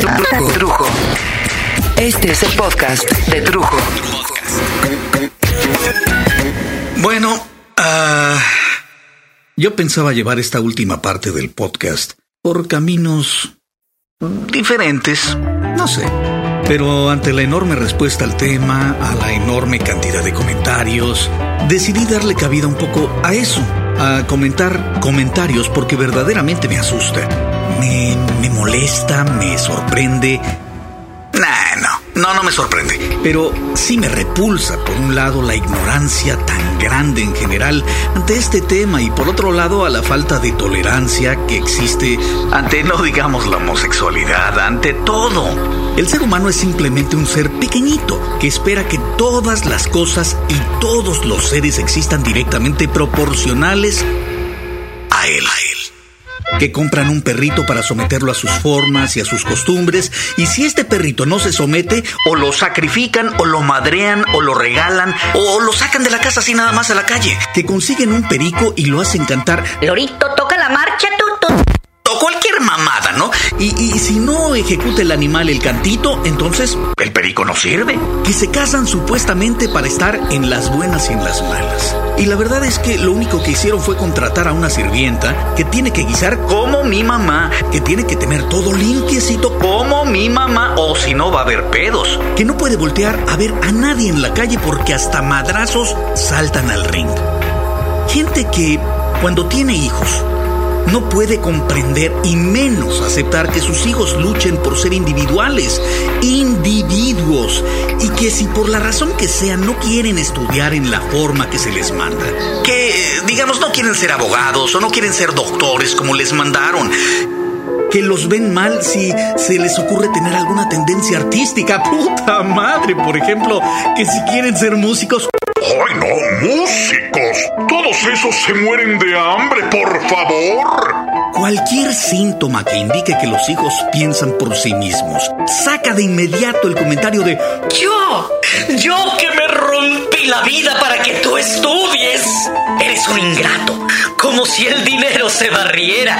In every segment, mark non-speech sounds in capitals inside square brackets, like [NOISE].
Trujo. Este es el podcast de Trujo. Bueno, ah, yo pensaba llevar esta última parte del podcast por caminos diferentes, no sé. Pero ante la enorme respuesta al tema, a la enorme cantidad de comentarios, decidí darle cabida un poco a eso, a comentar comentarios porque verdaderamente me asusta. Me, molesta, me sorprende. Nah, no, no, no me sorprende. Pero sí me repulsa, por un lado, la ignorancia tan grande en general ante este tema y por otro lado, a la falta de tolerancia que existe ante, no digamos, la homosexualidad, ante todo. El ser humano es simplemente un ser pequeñito que espera que todas las cosas y todos los seres existan directamente proporcionales a él. A él que compran un perrito para someterlo a sus formas y a sus costumbres, y si este perrito no se somete, o lo sacrifican, o lo madrean, o lo regalan, o lo sacan de la casa así nada más a la calle, que consiguen un perico y lo hacen cantar Lorito, mamada, ¿no? Y, y, si no ejecuta el animal el cantito, entonces el perico no sirve. Que se casan supuestamente para estar en las buenas y en las malas. Y la verdad es que lo único que hicieron fue contratar a una sirvienta que tiene que guisar como mi mamá, que tiene que tener todo limpiecito como mi mamá, o si no va a haber pedos. Que no puede voltear a ver a nadie en la calle porque hasta madrazos saltan al ring. Gente que, cuando tiene hijos, no puede comprender y menos aceptar que sus hijos luchen por ser individuales, individuos, y que si por la razón que sea no quieren estudiar en la forma que se les manda, que digamos no quieren ser abogados o no quieren ser doctores como les mandaron, que los ven mal si se les ocurre tener alguna tendencia artística. [LAUGHS] Puta madre, por ejemplo, que si quieren ser músicos. ¡Ay, no! ¡Músicos! Todos esos se mueren de hambre, por favor. Cualquier síntoma que indique que los hijos piensan por sí mismos, saca de inmediato el comentario de Yo, yo que me rompí la vida para que tú estudies. Eres un ingrato, como si el dinero se barriera.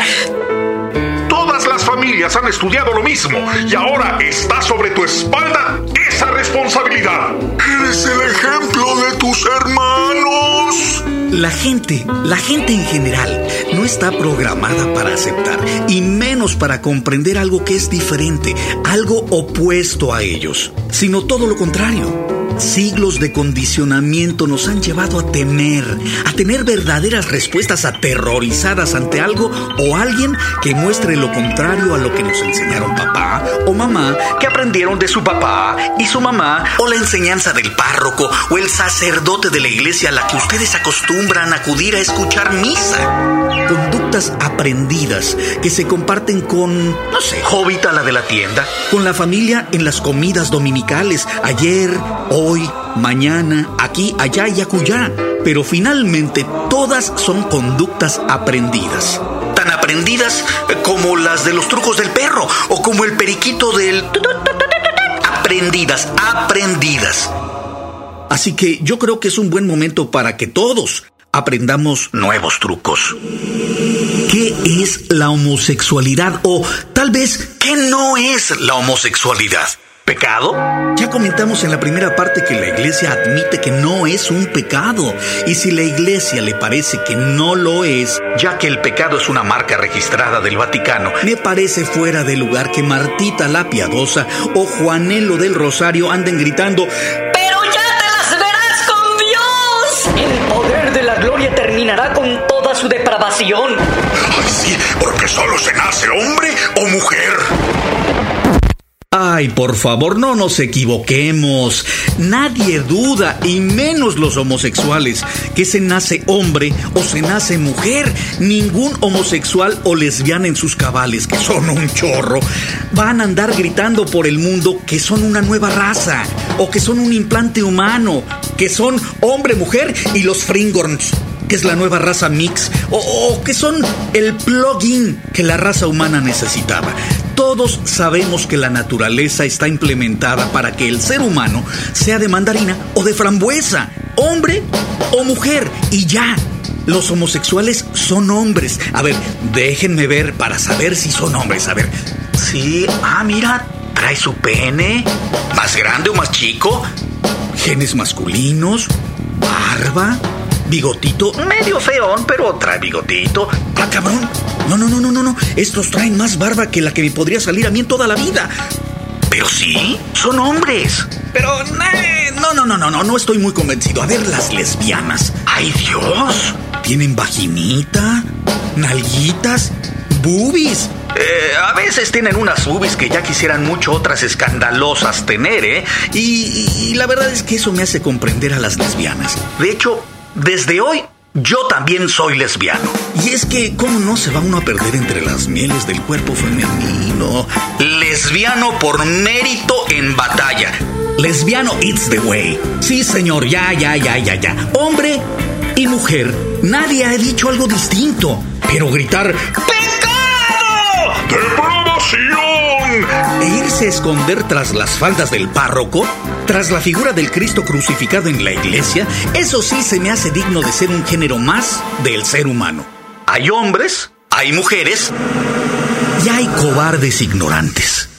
Todas las familias han estudiado lo mismo y ahora está sobre tu espalda esa responsabilidad. Eres el ejemplo de tus hermanos. La gente, la gente en general, no está programada para aceptar y menos para comprender algo que es diferente, algo opuesto a ellos, sino todo lo contrario. Siglos de condicionamiento nos han llevado a temer, a tener verdaderas respuestas aterrorizadas ante algo o alguien que muestre lo contrario a lo que nos enseñaron papá o mamá, que aprendieron de su papá y su mamá, o la enseñanza del párroco o el sacerdote de la iglesia a la que ustedes acostumbran acudir a escuchar misa. Aprendidas que se comparten con, no sé, Jovita la de la tienda, con la familia en las comidas dominicales, ayer, hoy, mañana, aquí, allá y acullá. Pero finalmente todas son conductas aprendidas. Tan aprendidas como las de los trucos del perro o como el periquito del... Aprendidas, aprendidas. Así que yo creo que es un buen momento para que todos aprendamos nuevos trucos. ¿Qué es la homosexualidad? O tal vez, ¿qué no es la homosexualidad? ¿Pecado? Ya comentamos en la primera parte que la iglesia admite que no es un pecado. Y si la iglesia le parece que no lo es, ya que el pecado es una marca registrada del Vaticano, me parece fuera de lugar que Martita la Piadosa o Juanelo del Rosario anden gritando terminará con toda su depravación. Ay, sí, porque solo se nace hombre o mujer. Ay, por favor, no nos equivoquemos. Nadie duda, y menos los homosexuales, que se nace hombre o se nace mujer. Ningún homosexual o lesbiana en sus cabales, que son un chorro, van a andar gritando por el mundo que son una nueva raza, o que son un implante humano, que son hombre-mujer y los fringorns que es la nueva raza mix, o, o, que son el plugin que la raza humana necesitaba. Todos sabemos que la naturaleza está implementada para que el ser humano sea de mandarina o de frambuesa, hombre o mujer, y ya. Los homosexuales son hombres. A ver, déjenme ver para saber si son hombres. A ver, Sí, ah, mira, trae su pene. ¿Más grande o más chico? Genes masculinos, barba, bigotito, medio feón, pero trae bigotito. Ah, cabrón. No, no, no, no, no, no. Estos traen más barba que la que me podría salir a mí en toda la vida. Pero sí, son hombres. Pero no, no, no, no, no, no estoy muy convencido. A ver las lesbianas. ¡Ay, Dios! Tienen vaginita, nalguitas, boobies. Eh, a veces tienen unas boobies que ya quisieran mucho otras escandalosas tener, ¿eh? Y, y la verdad es que eso me hace comprender a las lesbianas. De hecho, desde hoy yo también soy lesbiano. Y es que, ¿cómo no se va uno a perder entre las mieles del cuerpo femenino? Lesbiano por mérito en batalla. Lesbiano it's the way. Sí, señor, ya, ya, ya, ya, ya. Hombre y mujer, nadie ha dicho algo distinto. Pero gritar ¡Pecado! ¡Depravación! e irse a esconder tras las faldas del párroco, tras la figura del Cristo crucificado en la iglesia, eso sí se me hace digno de ser un género más del ser humano. Hay hombres, hay mujeres y hay cobardes ignorantes.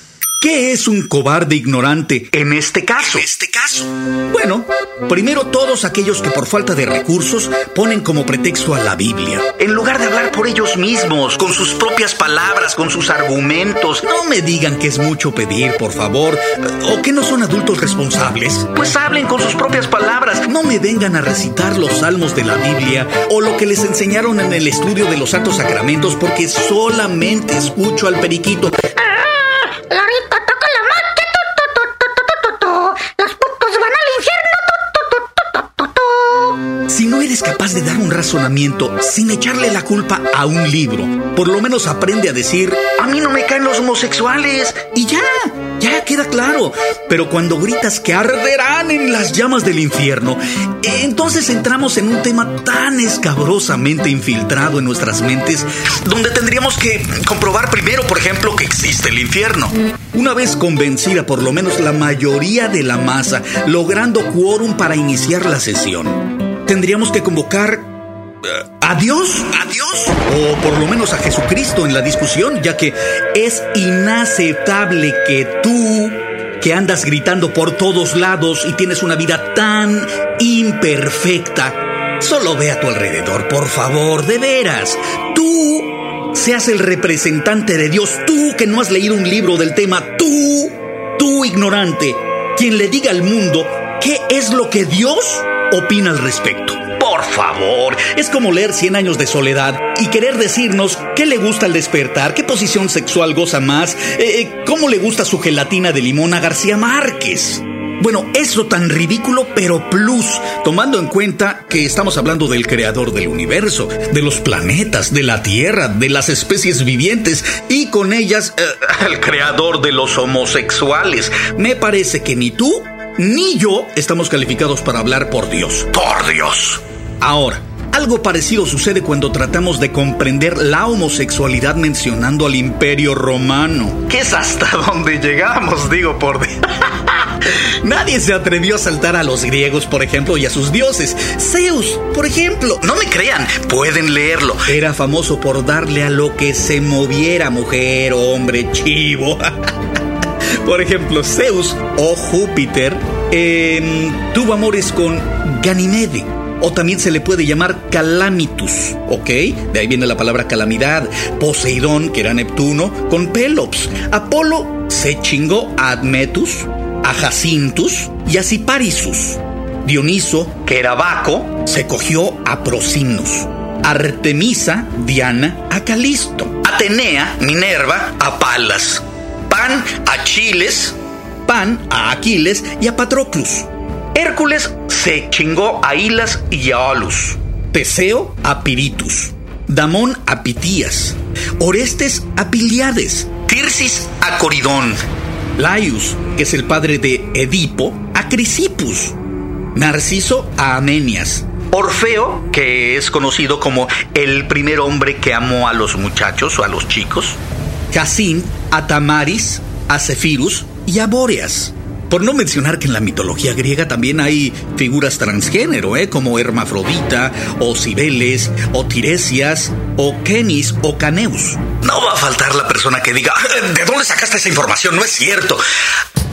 ¿Qué es un cobarde ignorante en este caso? Este caso. Bueno, primero todos aquellos que por falta de recursos ponen como pretexto a la Biblia. En lugar de hablar por ellos mismos, con sus propias palabras, con sus argumentos. No me digan que es mucho pedir, por favor, o que no son adultos responsables. Pues hablen con sus propias palabras. No me vengan a recitar los salmos de la Biblia o lo que les enseñaron en el estudio de los santos sacramentos porque solamente escucho al periquito. Larita, toca la magia. Los putos van al infierno. Si no eres capaz de dar un razonamiento sin echarle la culpa a un libro, por lo menos aprende a decir, a mí no me caen los homosexuales. Y ya queda claro. Pero cuando gritas que arderán en las llamas del infierno, entonces entramos en un tema tan escabrosamente infiltrado en nuestras mentes, donde tendríamos que comprobar primero, por ejemplo, que existe el infierno. Una vez convencida por lo menos la mayoría de la masa, logrando quórum para iniciar la sesión, tendríamos que convocar eh, a Dios, a Dios, o por lo menos a Jesucristo en la discusión, ya que es inaceptable que tú, que andas gritando por todos lados y tienes una vida tan imperfecta, solo ve a tu alrededor, por favor, de veras. Tú seas el representante de Dios, tú que no has leído un libro del tema, tú, tú ignorante, quien le diga al mundo qué es lo que Dios opina al respecto. Por favor, es como leer 100 años de soledad y querer decirnos qué le gusta al despertar, qué posición sexual goza más, eh, eh, cómo le gusta su gelatina de limón a García Márquez. Bueno, eso tan ridículo, pero plus, tomando en cuenta que estamos hablando del creador del universo, de los planetas, de la Tierra, de las especies vivientes y con ellas eh, [LAUGHS] el creador de los homosexuales. Me parece que ni tú ni yo estamos calificados para hablar por Dios. Por Dios. Ahora, algo parecido sucede cuando tratamos de comprender la homosexualidad mencionando al imperio romano. Que es hasta [LAUGHS] donde llegamos, digo por Dios. [LAUGHS] Nadie se atrevió a saltar a los griegos, por ejemplo, y a sus dioses. Zeus, por ejemplo. No me crean, pueden leerlo. Era famoso por darle a lo que se moviera, mujer, hombre, chivo. [LAUGHS] Por ejemplo, Zeus o Júpiter eh, tuvo amores con Ganymede. O también se le puede llamar Calamitus, ¿ok? De ahí viene la palabra calamidad. Poseidón, que era Neptuno, con Pelops. Apolo se chingó a Admetus, a Jacintus y a Ciparisus. Dioniso, que era Baco, se cogió a Prosinus. Artemisa, Diana, a Calisto. Atenea, Minerva, a Palas. Pan, a Chiles. Pan, a Aquiles y a Patroclus. Hércules se chingó a Hilas y a Olus. Teseo a Piritus. Damón a Pitías. Orestes a Piliades. Tirsis a Coridón. Laius, que es el padre de Edipo, a Crisipus. Narciso a Amenias. Orfeo, que es conocido como el primer hombre que amó a los muchachos o a los chicos. Casín a Tamaris, a Cefirus y a Bóreas. Por no mencionar que en la mitología griega también hay figuras transgénero, ¿eh? como Hermafrodita, o Cibeles, o Tiresias, o Kenis, o Caneus. No va a faltar la persona que diga, ¿de dónde sacaste esa información? No es cierto.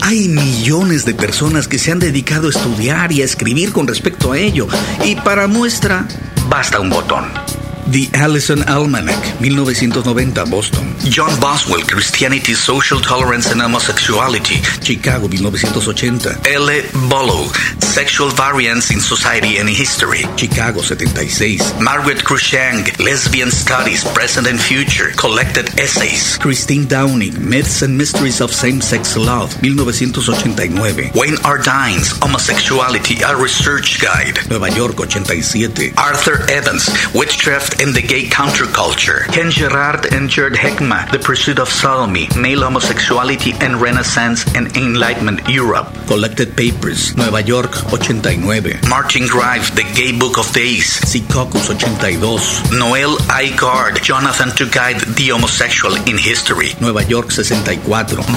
Hay millones de personas que se han dedicado a estudiar y a escribir con respecto a ello. Y para muestra, basta un botón. The Allison Almanac, 1990, Boston. John Boswell, Christianity, Social Tolerance and Homosexuality. Chicago, 1980. L. Bollow, Sexual Variance in Society and History. Chicago, 76. Margaret Cruikshank, Lesbian Studies, Present and Future, Collected Essays. Christine Downing, Myths and Mysteries of Same-Sex Love, 1989. Wayne R. Dines, Homosexuality, A Research Guide. Nueva York, 87. Arthur Evans, Witchcraft and the Gay Counterculture. Ken Gerard and Jared Heckma, The Pursuit of Sodomy, Male Homosexuality and Renaissance and Enlightenment Europe. Collected Papers, Nueva York, 89. Martin Grive, The Gay Book of Days. Secaucus, 82. Noel I. Gard, Jonathan to Guide the Homosexual in History. Nueva York, 64.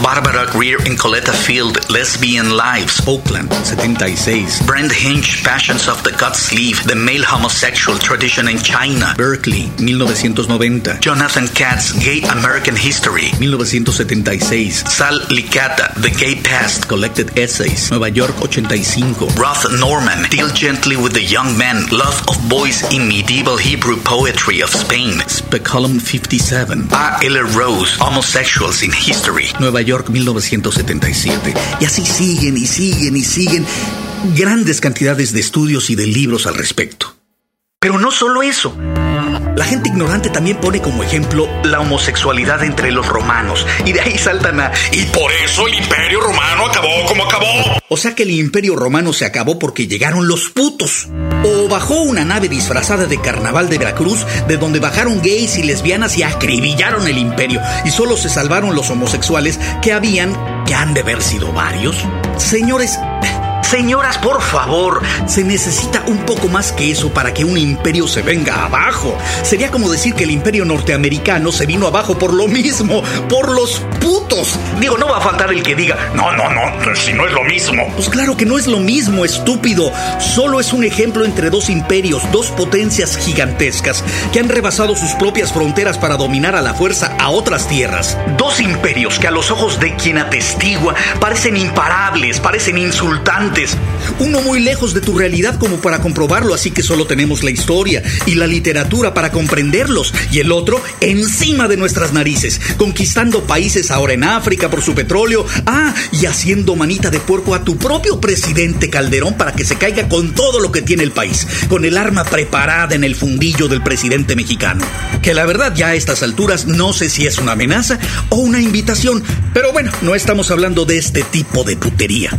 Barbara Greer and Coletta Field, Lesbian Lives. Oakland, 76. Brent Hinch, Passions of the Gut Sleeve, The Male Homosexual Tradition in China. Berkeley, 1990. Jonathan Katz, Gay American History. 1976. Sal Licata, The Gay Past. Collected Essays, Nueva York, 85. Roth Norman, Deal Gently with the Young Men, Love of Boys in Medieval Hebrew Poetry of Spain. Speculum 57. A. L. Rose, Homosexuals in History. Nueva York, 1977. Y así siguen y siguen y siguen grandes cantidades de estudios y de libros al respecto. Pero no solo eso. La gente ignorante también pone como ejemplo la homosexualidad entre los romanos. Y de ahí saltan a... Y por eso el imperio romano acabó como acabó. O sea que el imperio romano se acabó porque llegaron los putos. O bajó una nave disfrazada de carnaval de Veracruz, de donde bajaron gays y lesbianas y acribillaron el imperio. Y solo se salvaron los homosexuales que habían, que han de haber sido varios. Señores, Señoras, por favor, se necesita un poco más que eso para que un imperio se venga abajo. Sería como decir que el imperio norteamericano se vino abajo por lo mismo, por los putos. Digo, no va a faltar el que diga, no, no, no, si no es lo mismo. Pues claro que no es lo mismo, estúpido. Solo es un ejemplo entre dos imperios, dos potencias gigantescas que han rebasado sus propias fronteras para dominar a la fuerza a otras tierras. Dos imperios que a los ojos de quien atestigua parecen imparables, parecen insultantes please. Uno muy lejos de tu realidad como para comprobarlo, así que solo tenemos la historia y la literatura para comprenderlos, y el otro encima de nuestras narices, conquistando países ahora en África por su petróleo, ah, y haciendo manita de puerco a tu propio presidente Calderón para que se caiga con todo lo que tiene el país, con el arma preparada en el fundillo del presidente mexicano. Que la verdad ya a estas alturas no sé si es una amenaza o una invitación, pero bueno, no estamos hablando de este tipo de putería.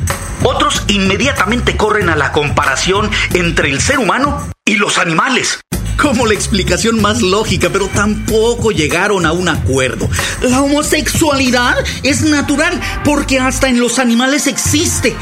Otros inmediatamente corren a la comparación entre el ser humano y los animales. Como la explicación más lógica, pero tampoco llegaron a un acuerdo. La homosexualidad es natural porque hasta en los animales existe.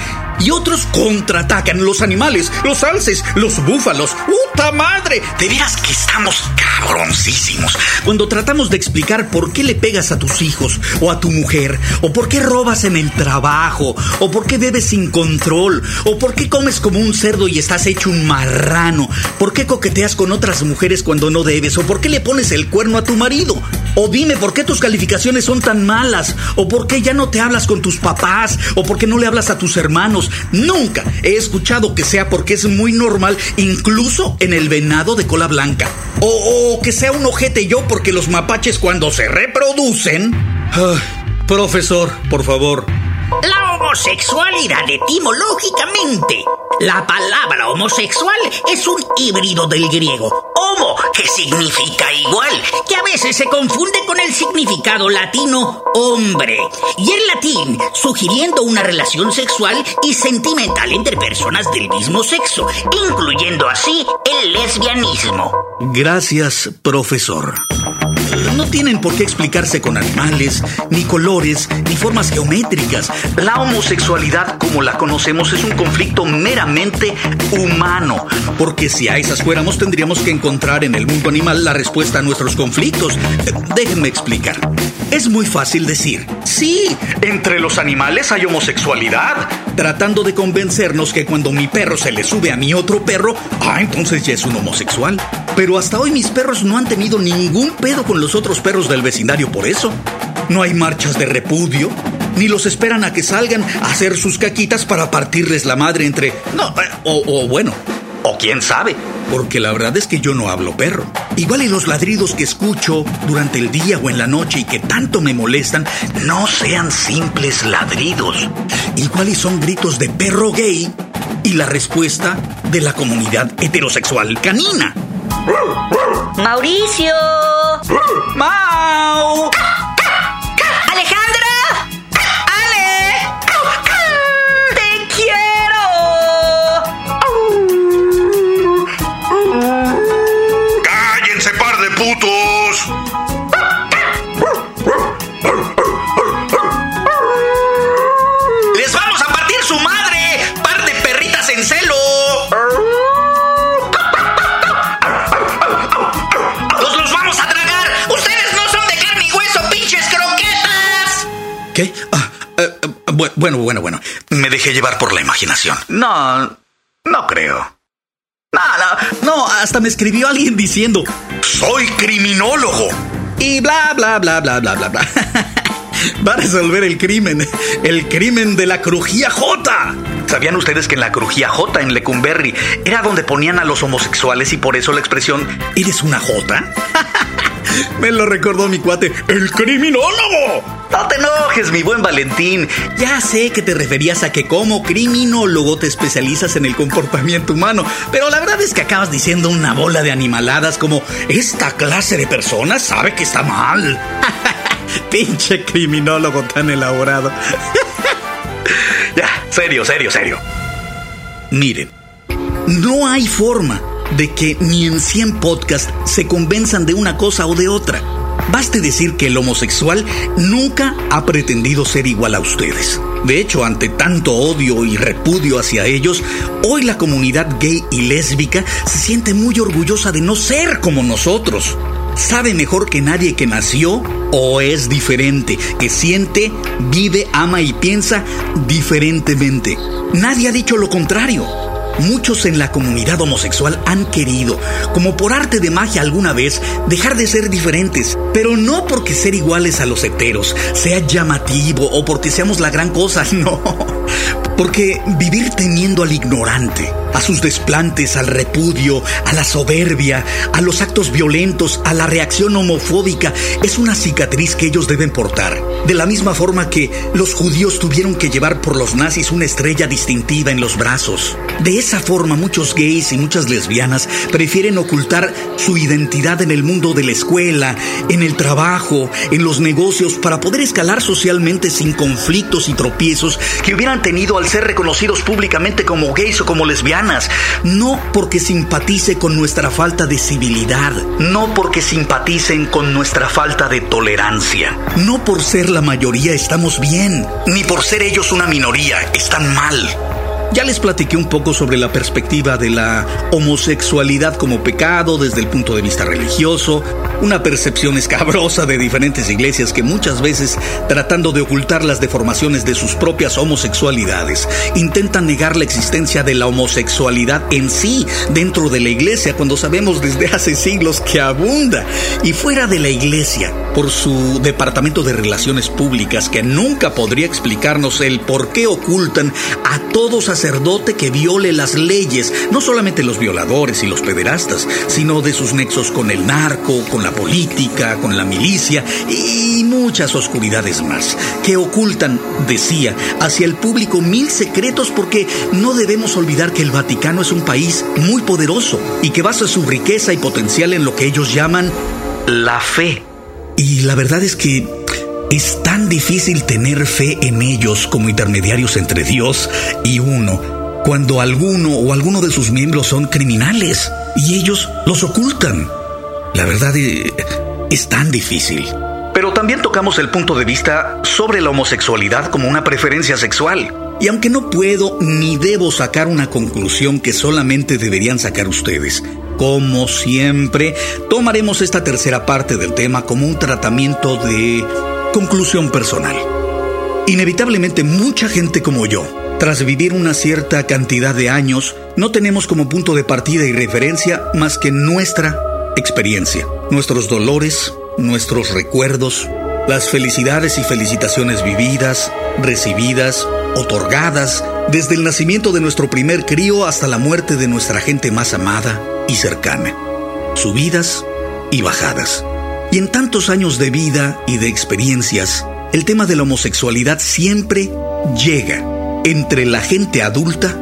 Y otros contraatacan los animales, los alces, los búfalos. ¡Puta madre! De veras que estamos cabroncísimos. Cuando tratamos de explicar por qué le pegas a tus hijos o a tu mujer, o por qué robas en el trabajo, o por qué bebes sin control, o por qué comes como un cerdo y estás hecho un marrano, por qué coqueteas con otras mujeres cuando no debes, o por qué le pones el cuerno a tu marido, o dime por qué tus calificaciones son tan malas, o por qué ya no te hablas con tus papás, o por qué no le hablas a tus hermanos. Nunca he escuchado que sea porque es muy normal, incluso en el venado de cola blanca. O, o que sea un ojete yo porque los mapaches cuando se reproducen... Ah, profesor, por favor. La homosexualidad etimológicamente. La palabra homosexual es un híbrido del griego homo, que significa igual, que a veces se confunde con el significado latino hombre, y en latín sugiriendo una relación sexual y sentimental entre personas del mismo sexo, incluyendo así el lesbianismo. Gracias, profesor. No tienen por qué explicarse con animales, ni colores, ni formas geométricas. La homosexualidad, como la conocemos, es un conflicto meramente humano. Porque si a esas fuéramos, tendríamos que encontrar en el mundo animal la respuesta a nuestros conflictos. Déjenme explicar. Es muy fácil decir, sí, entre los animales hay homosexualidad. Tratando de convencernos que cuando mi perro se le sube a mi otro perro, ah, entonces ya es un homosexual. Pero hasta hoy mis perros no han tenido ningún pedo con los otros perros del vecindario por eso. No hay marchas de repudio, ni los esperan a que salgan a hacer sus caquitas para partirles la madre entre... No, eh, o, o bueno, o quién sabe, porque la verdad es que yo no hablo perro. Igual y los ladridos que escucho durante el día o en la noche y que tanto me molestan, no sean simples ladridos. Igual y son gritos de perro gay y la respuesta de la comunidad heterosexual canina. Mauricio. ¡Mau! Bueno, bueno, bueno. Me dejé llevar por la imaginación. No, no creo. No, no, hasta me escribió alguien diciendo, ¡Soy criminólogo! y bla, bla, bla, bla, bla, bla, bla. [LAUGHS] Va a resolver el crimen, el crimen de la crujía J. ¿Sabían ustedes que en la crujía J en Lecumberri era donde ponían a los homosexuales y por eso la expresión ¿Eres una J? [LAUGHS] Me lo recordó mi cuate, el criminólogo. No te enojes, mi buen Valentín. Ya sé que te referías a que como criminólogo te especializas en el comportamiento humano, pero la verdad es que acabas diciendo una bola de animaladas como esta clase de personas sabe que está mal. [LAUGHS] Pinche criminólogo tan elaborado. [LAUGHS] Ya, serio, serio, serio. Miren, no hay forma de que ni en 100 podcasts se convenzan de una cosa o de otra. Baste decir que el homosexual nunca ha pretendido ser igual a ustedes. De hecho, ante tanto odio y repudio hacia ellos, hoy la comunidad gay y lésbica se siente muy orgullosa de no ser como nosotros. Sabe mejor que nadie que nació o es diferente, que siente, vive, ama y piensa diferentemente. Nadie ha dicho lo contrario. Muchos en la comunidad homosexual han querido, como por arte de magia alguna vez, dejar de ser diferentes, pero no porque ser iguales a los heteros sea llamativo o porque seamos la gran cosa, [LAUGHS] no. Porque vivir temiendo al ignorante, a sus desplantes, al repudio, a la soberbia, a los actos violentos, a la reacción homofóbica, es una cicatriz que ellos deben portar. De la misma forma que los judíos tuvieron que llevar por los nazis una estrella distintiva en los brazos. De esa forma muchos gays y muchas lesbianas prefieren ocultar su identidad en el mundo de la escuela, en el trabajo, en los negocios, para poder escalar socialmente sin conflictos y tropiezos que hubieran tenido al ser reconocidos públicamente como gays o como lesbianas. No porque simpatice con nuestra falta de civilidad, No porque simpaticen con nuestra falta de tolerancia, no por ser la mayoría estamos bien. ni por ser ellos una minoría, están mal. Ya les platiqué un poco sobre la perspectiva de la homosexualidad como pecado desde el punto de vista religioso, una percepción escabrosa de diferentes iglesias que muchas veces, tratando de ocultar las deformaciones de sus propias homosexualidades, intentan negar la existencia de la homosexualidad en sí dentro de la iglesia cuando sabemos desde hace siglos que abunda. Y fuera de la iglesia por su departamento de relaciones públicas que nunca podría explicarnos el por qué ocultan a todo sacerdote que viole las leyes, no solamente los violadores y los pederastas, sino de sus nexos con el narco, con la política, con la milicia y muchas oscuridades más, que ocultan, decía, hacia el público mil secretos porque no debemos olvidar que el Vaticano es un país muy poderoso y que basa su riqueza y potencial en lo que ellos llaman La fe. y la verdad es que es tan difícil tener fe en ellos como intermediarios entre Dios y uno, cuando alguno o alguno de sus miembros son criminales y ellos los ocultan. La verdad eh, es tan difícil. Pero también tocamos el punto de vista sobre la homosexualidad como una preferencia sexual. Y aunque no puedo ni debo sacar una conclusión que solamente deberían sacar ustedes, como siempre, tomaremos esta tercera parte del tema como un tratamiento de conclusión personal. Inevitablemente mucha gente como yo, tras vivir una cierta cantidad de años, no tenemos como punto de partida y referencia más que nuestra experiencia, nuestros dolores, nuestros recuerdos, las felicidades y felicitaciones vividas, recibidas, otorgadas, desde el nacimiento de nuestro primer crío hasta la muerte de nuestra gente más amada y cercana, subidas y bajadas. Y en tantos años de vida y de experiencias, el tema de la homosexualidad siempre llega entre la gente adulta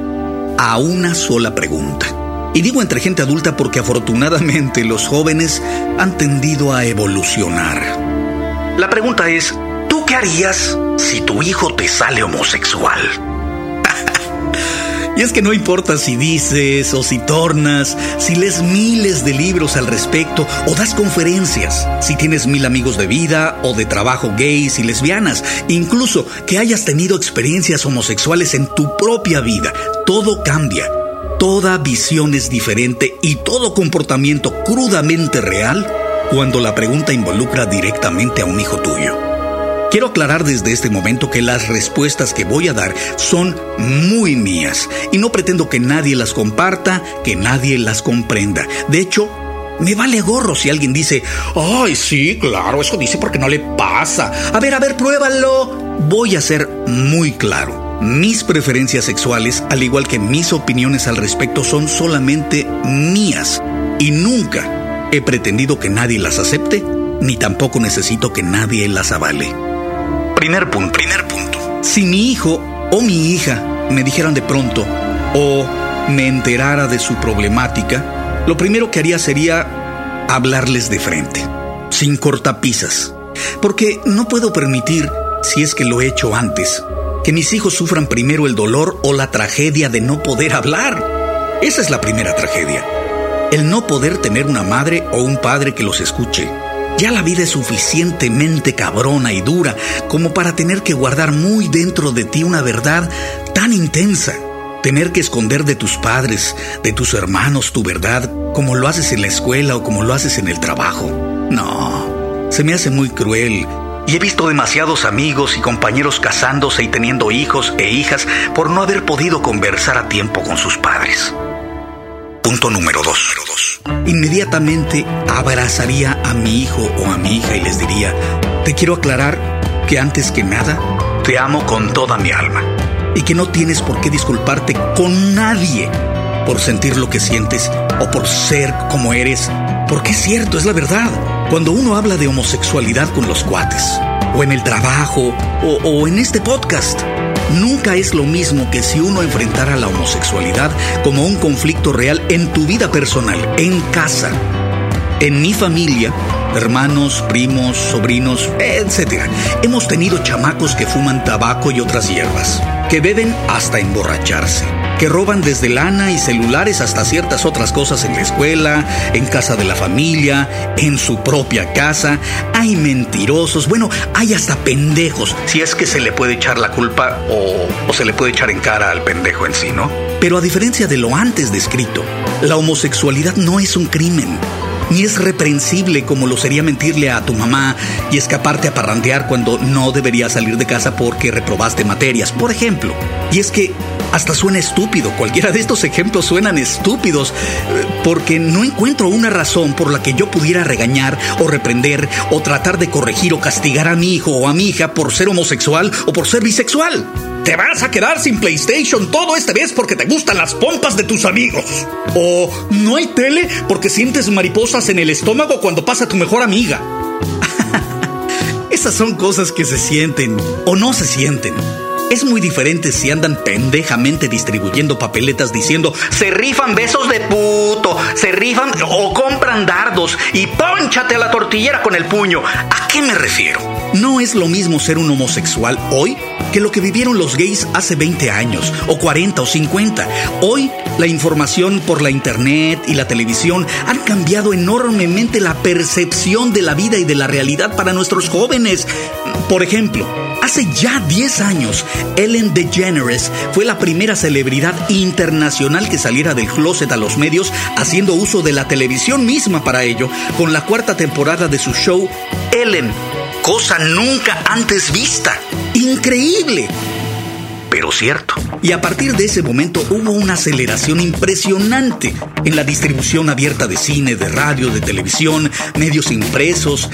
a una sola pregunta. Y digo entre gente adulta porque afortunadamente los jóvenes han tendido a evolucionar. La pregunta es, ¿tú qué harías si tu hijo te sale homosexual? [LAUGHS] Y es que no importa si dices o si tornas, si lees miles de libros al respecto o das conferencias, si tienes mil amigos de vida o de trabajo gays y lesbianas, incluso que hayas tenido experiencias homosexuales en tu propia vida, todo cambia. Toda visión es diferente y todo comportamiento crudamente real cuando la pregunta involucra directamente a un hijo tuyo. Quiero aclarar desde este momento que las respuestas que voy a dar son muy mías y no pretendo que nadie las comparta, que nadie las comprenda. De hecho, me vale gorro si alguien dice, ay, sí, claro, eso dice porque no le pasa. A ver, a ver, pruébalo. Voy a ser muy claro. Mis preferencias sexuales, al igual que mis opiniones al respecto, son solamente mías y nunca he pretendido que nadie las acepte, ni tampoco necesito que nadie las avale. Primer punto. Primer punto. Si mi hijo o mi hija me dijeran de pronto o me enterara de su problemática, lo primero que haría sería hablarles de frente, sin cortapisas, porque no puedo permitir, si es que lo he hecho antes, que mis hijos sufran primero el dolor o la tragedia de no poder hablar. Esa es la primera tragedia. El no poder tener una madre o un padre que los escuche ya la vida es suficientemente cabrona y dura como para tener que guardar muy dentro de ti una verdad tan intensa. Tener que esconder de tus padres, de tus hermanos tu verdad, como lo haces en la escuela o como lo haces en el trabajo. No, se me hace muy cruel y he visto demasiados amigos y compañeros casándose y teniendo hijos e hijas por no haber podido conversar a tiempo con sus padres. Punto número 2. Inmediatamente abrazaría a mi hijo o a mi hija y les diría, te quiero aclarar que antes que nada, te amo con toda mi alma. Y que no tienes por qué disculparte con nadie por sentir lo que sientes o por ser como eres, porque es cierto, es la verdad. Cuando uno habla de homosexualidad con los cuates, o en el trabajo, o, o en este podcast, nunca es lo mismo que si uno enfrentara la homosexualidad como un conflicto real en tu vida personal, en casa. En mi familia, hermanos, primos, sobrinos, etc. Hemos tenido chamacos que fuman tabaco y otras hierbas, que beben hasta emborracharse que roban desde lana y celulares hasta ciertas otras cosas en la escuela, en casa de la familia, en su propia casa. Hay mentirosos, bueno, hay hasta pendejos, si es que se le puede echar la culpa o, se le puede echar en cara al pendejo en sí, ¿no? Pero a diferencia de lo antes descrito, la homosexualidad no es un crimen ni es reprensible como lo sería mentirle a tu mamá y escaparte a parrandear cuando no deberías salir de casa porque reprobaste materias, por ejemplo. Y es que hasta suena estúpido, cualquiera de estos ejemplos suenan estúpidos, eh, porque no encuentro una razón por la que yo pudiera regañar o reprender o tratar de corregir o castigar a mi hijo o a mi hija por ser homosexual o por ser bisexual. Te vas a quedar sin PlayStation todo esta vez porque te gustan las pompas de tus amigos. O no hay tele porque sientes mariposas en el estómago cuando pasa tu mejor amiga. [LAUGHS] Esas son cosas que se sienten o no se sienten. Es muy diferente si andan pendejamente distribuyendo papeletas diciendo se rifan besos de puto, se rifan o compran dardos y ponchate a la tortillera con el puño. ¿A qué me refiero? No es lo mismo ser un homosexual hoy que lo que vivieron los gays hace 20 años, o 40 o 50. Hoy la información por la internet y la televisión han cambiado enormemente la percepción de la vida y de la realidad para nuestros jóvenes. Por ejemplo, Hace ya 10 años, Ellen DeGeneres fue la primera celebridad internacional que saliera del closet a los medios haciendo uso de la televisión misma para ello, con la cuarta temporada de su show Ellen, cosa nunca antes vista. Increíble pero cierto. Y a partir de ese momento hubo una aceleración impresionante en la distribución abierta de cine, de radio, de televisión, medios impresos,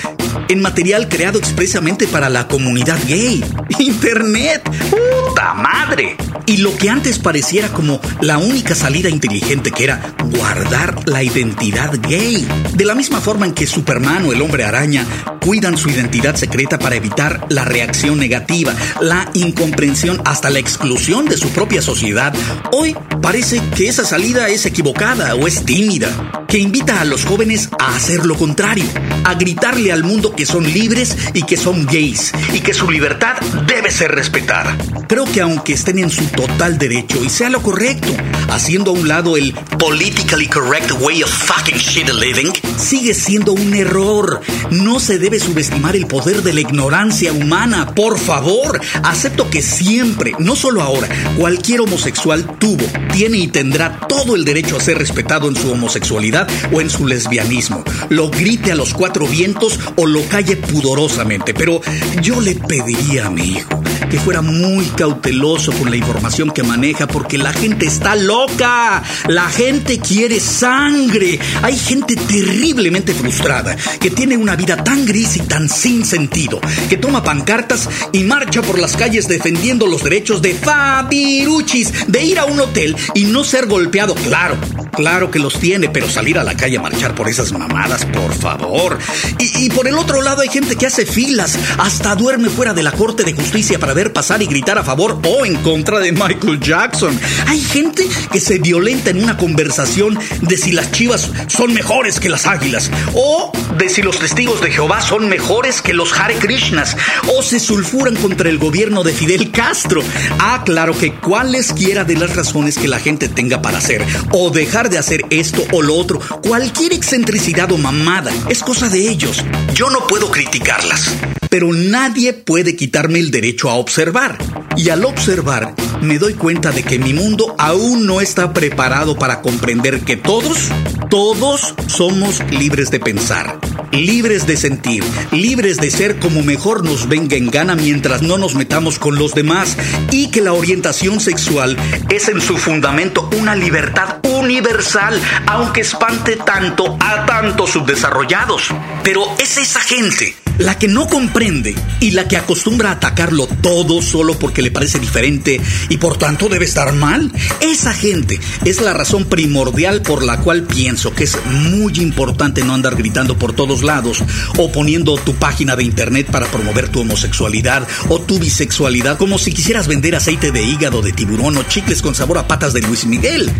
en material creado expresamente para la comunidad gay. Internet. ¡Puta madre! Y lo que antes pareciera como la única salida inteligente que era guardar la identidad gay. De la misma forma en que Superman o el hombre araña cuidan su identidad secreta para evitar la reacción negativa, la incomprensión hasta la exclusión de su propia sociedad, hoy parece que esa salida es equivocada o es tímida, que invita a los jóvenes a hacer lo contrario, a gritarle al mundo que son libres y que son gays y que su libertad debe ser respetada. Creo que aunque estén en su total derecho y sea lo correcto, haciendo a un lado el politically correct way of fucking shit living, sigue siendo un error. No se debe subestimar el poder de la ignorancia humana, por favor. Acepto que siempre, no solo ahora, cualquier homosexual tuvo, tiene y tendrá todo el derecho a ser respetado en su homosexualidad o en su lesbianismo. Lo grite a los cuatro vientos o lo calle pudorosamente, pero yo le pediría a mi hijo que fuera muy cauteloso con la información que maneja porque la gente está loca. La gente quiere sangre. Hay gente terriblemente frustrada que tiene una vida tan gris y tan sin sentido que toma pancartas y marcha por las calles defendiendo los derechos de Fabiruchis de ir a un hotel y no ser golpeado. Claro, claro que los tiene, pero salir a la calle a marchar por esas mamadas, por favor. Y, y por el otro lado hay gente que hace filas, hasta duerme fuera de la Corte de Justicia para ver pasar y gritar a favor o en contra de Michael Jackson. Hay gente que se violenta en una conversación de si las chivas son mejores que las águilas, o de si los testigos de Jehová son mejores que los Hare Krishnas, o se sulfuran contra el gobierno de Fidel Castro. Ah, claro que cualesquiera de las razones que la gente tenga para hacer o dejar de hacer esto o lo otro, cualquier excentricidad o mamada, es cosa de ellos. Yo no puedo criticarlas, pero nadie puede quitarme el derecho a observar. Y al observar, me doy cuenta de que mi mundo aún no está preparado para comprender que todos, todos somos libres de pensar, libres de sentir, libres de ser como mejor nos venga en gana mientras no nos metamos con los demás y que la orientación sexual es en su fundamento una libertad universal, aunque espante tanto a tantos subdesarrollados. Pero es esa gente la que no comprende y la que acostumbra a atacarlo todo solo porque le parece diferente y por tanto debe estar mal. Esa gente es la razón primordial por la cual pienso que es muy importante no andar gritando por todos lados o poniendo tu página de internet para promover tu homosexualidad o tu bisexualidad como si quisieras vender aceite de hígado de tiburón o chicles con sabor a patas de Luis Miguel.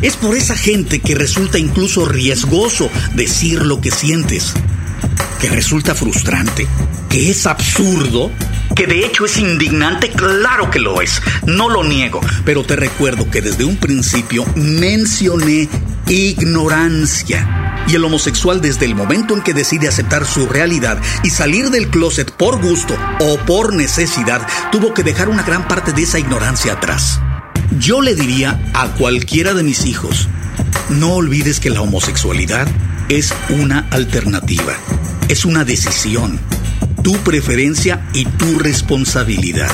Es por esa gente que resulta incluso riesgoso decir lo que sientes que resulta frustrante, que es absurdo, que de hecho es indignante, claro que lo es, no lo niego, pero te recuerdo que desde un principio mencioné ignorancia. Y el homosexual desde el momento en que decide aceptar su realidad y salir del closet por gusto o por necesidad, tuvo que dejar una gran parte de esa ignorancia atrás. Yo le diría a cualquiera de mis hijos, no olvides que la homosexualidad es una alternativa es una decisión, tu preferencia y tu responsabilidad.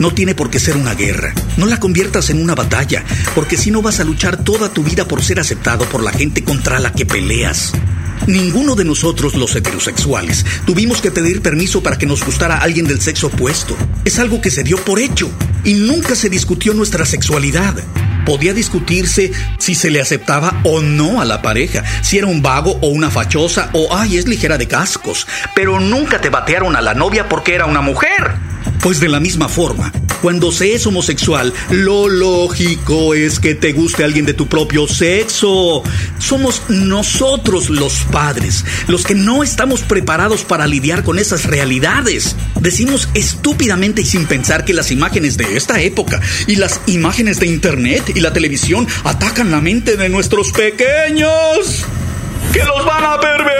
No tiene por qué ser una guerra. No la conviertas en una batalla, porque si no vas a luchar toda tu vida por ser aceptado por la gente contra la que peleas. Ninguno de nosotros los heterosexuales tuvimos que pedir permiso para que nos gustara alguien del sexo opuesto. Es algo que se dio por hecho y nunca se discutió nuestra sexualidad podía discutirse si se le aceptaba o no a la pareja, si era un vago o una fachosa o, ay, es ligera de cascos, pero nunca te batearon a la novia porque era una mujer. Pues de la misma forma, Cuando se es homosexual, lo lógico es que te guste alguien de tu propio sexo. Somos nosotros los padres, los que no estamos preparados para lidiar con esas realidades. Decimos estúpidamente y sin pensar que las imágenes de esta época y las imágenes de internet y la televisión atacan la mente de nuestros pequeños. ¡Que los van a pervertir!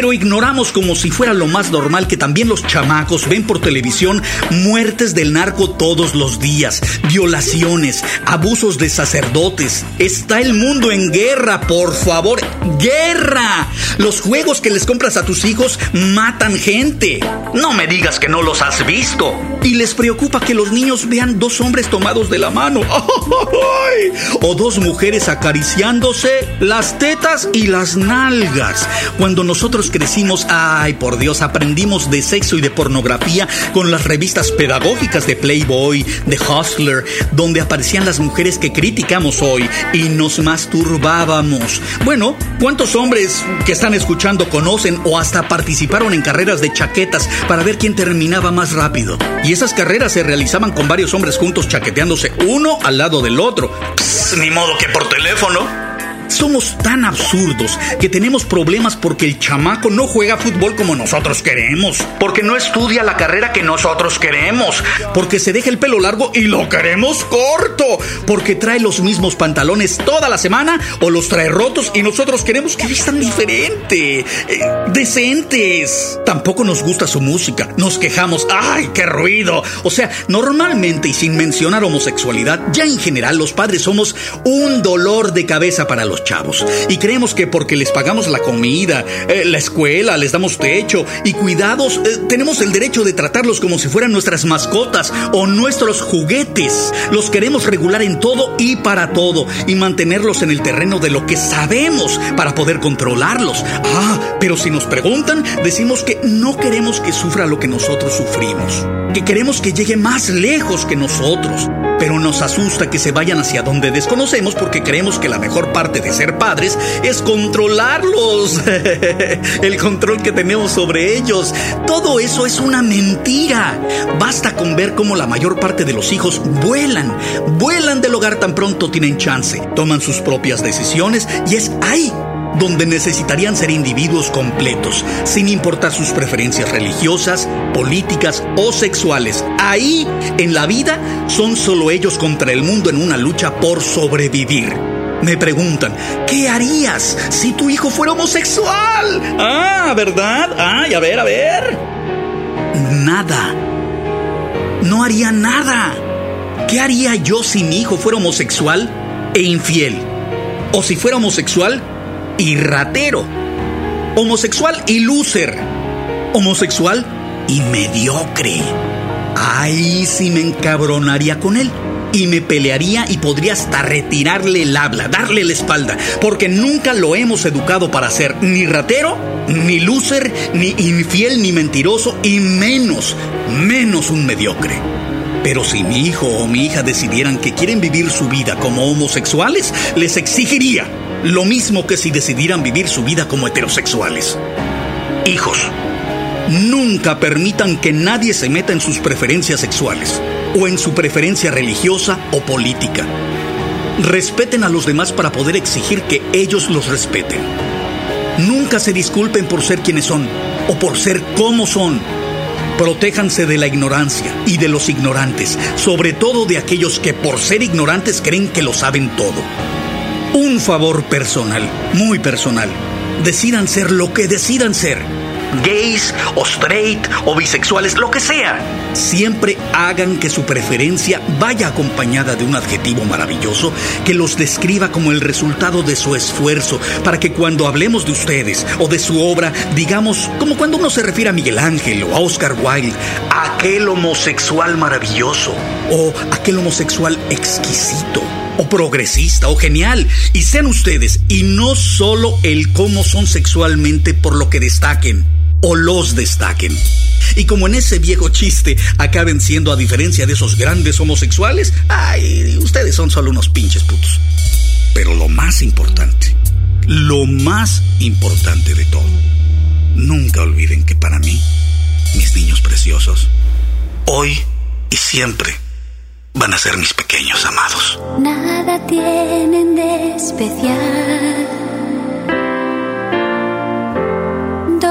Pero ignoramos como si fuera lo más normal que también los chamacos ven por televisión muertes del narco todos los días, violaciones, abusos de sacerdotes. Está el mundo en guerra, por favor, guerra. Los juegos que les compras a tus hijos matan gente. No me digas que no los has visto. Y les preocupa que los niños vean dos hombres tomados de la mano. [LAUGHS] O dos mujeres acariciándose las tetas y las nalgas. Cuando nosotros crecimos, ay por Dios, aprendimos de sexo y de pornografía con las revistas pedagógicas de Playboy, de Hustler, donde aparecían las mujeres que criticamos hoy y nos masturbábamos. Bueno, ¿cuántos hombres que están escuchando conocen o hasta participaron en carreras de chaquetas para ver quién terminaba más rápido? Y esas carreras se realizaban con varios hombres juntos chaqueteándose uno al lado del otro. Psst, ni modo que por teléfono. Somos tan absurdos que tenemos problemas porque el chamaco no juega fútbol como nosotros queremos. Porque no estudia la carrera que nosotros queremos. Porque se deja el pelo largo y lo queremos corto. Porque trae los mismos pantalones toda la semana o los trae rotos y nosotros queremos que vistan diferente. Eh, decentes. Tampoco nos gusta su música. Nos quejamos. ¡Ay, qué ruido! O sea, normalmente y sin mencionar homosexualidad, ya en general los padres somos un dolor de cabeza para los chavos. Y creemos que porque les pagamos la comida, eh, la escuela, les damos techo y cuidados, eh, tenemos el derecho de tratarlos como si fueran nuestras mascotas o nuestros juguetes. Los queremos regular en todo y para todo y mantenerlos en el terreno de lo que sabemos para poder controlarlos. Ah, pero si nos preguntan, decimos que no queremos que sufra lo que nosotros sufrimos, que queremos que llegue más lejos que nosotros pero nos asusta que se vayan hacia donde desconocemos porque creemos que la mejor parte de ser padres es controlarlos. [LAUGHS] El control que tenemos sobre ellos. Todo eso es una mentira. Basta con ver cómo la mayor parte de los hijos vuelan, vuelan del hogar tan pronto tienen chance, toman sus propias decisiones y es ahí donde necesitarían ser individuos completos, sin importar sus preferencias religiosas, políticas o sexuales. Ahí, en la vida, son solo ellos contra el mundo en una lucha por sobrevivir. Me preguntan, ¿qué harías si tu hijo fuera homosexual? Ah, ¿verdad? Ay, a ver, a ver. Nada. No haría nada. ¿Qué haría yo si mi hijo fuera homosexual e infiel? O si fuera homosexual y ratero. Homosexual y loser. Homosexual y mediocre. Ay, si me encabronaría con él. Y me pelearía y podría hasta retirarle el habla, darle la espalda, porque nunca lo hemos educado para ser ni ratero, ni loser, ni infiel, ni mentiroso, y menos, menos un mediocre. Pero si mi hijo o mi hija decidieran que quieren vivir su vida como homosexuales, les exigiría lo mismo que si decidieran vivir su vida como heterosexuales. Hijos, nunca permitan que nadie se meta en sus preferencias sexuales o en su preferencia religiosa o política. Respeten a los demás para poder exigir que ellos los respeten. Nunca se disculpen por ser quienes son o por ser como son. Protéjanse de la ignorancia y de los ignorantes, sobre todo de aquellos que por ser ignorantes creen que lo saben todo. Un favor personal, muy personal. Decidan ser lo que decidan ser. Gays o straight o bisexuales, lo que sea. Siempre hagan que su preferencia vaya acompañada de un adjetivo maravilloso que los describa como el resultado de su esfuerzo, para que cuando hablemos de ustedes o de su obra, digamos, como cuando uno se refiere a Miguel Ángel o a Oscar Wilde, aquel homosexual maravilloso o aquel homosexual exquisito o progresista o genial. Y sean ustedes, y no solo el cómo son sexualmente por lo que destaquen o los destaquen. Y como en ese viejo chiste acaben siendo a diferencia de esos grandes homosexuales, ay, ustedes son solo unos pinches putos. Pero lo más importante, lo más importante de todo, nunca olviden que para mí, mis niños preciosos, hoy y siempre van a ser mis pequeños amados. Nada tienen de especial.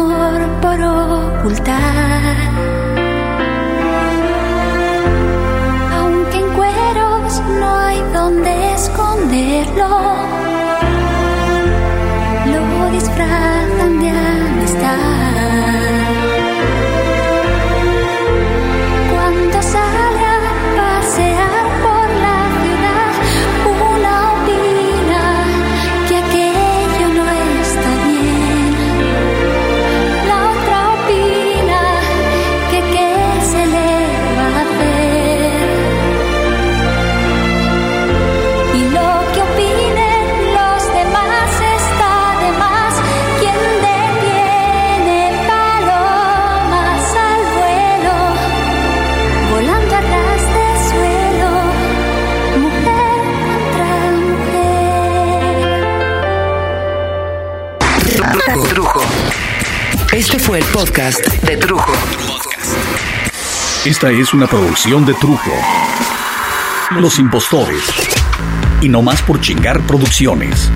Amor por ocultar. Aunque en cueros no hay donde esconderlo, fue el podcast de Trujo. Esta es una producción de Trujo. Los impostores. Y no más por chingar producciones.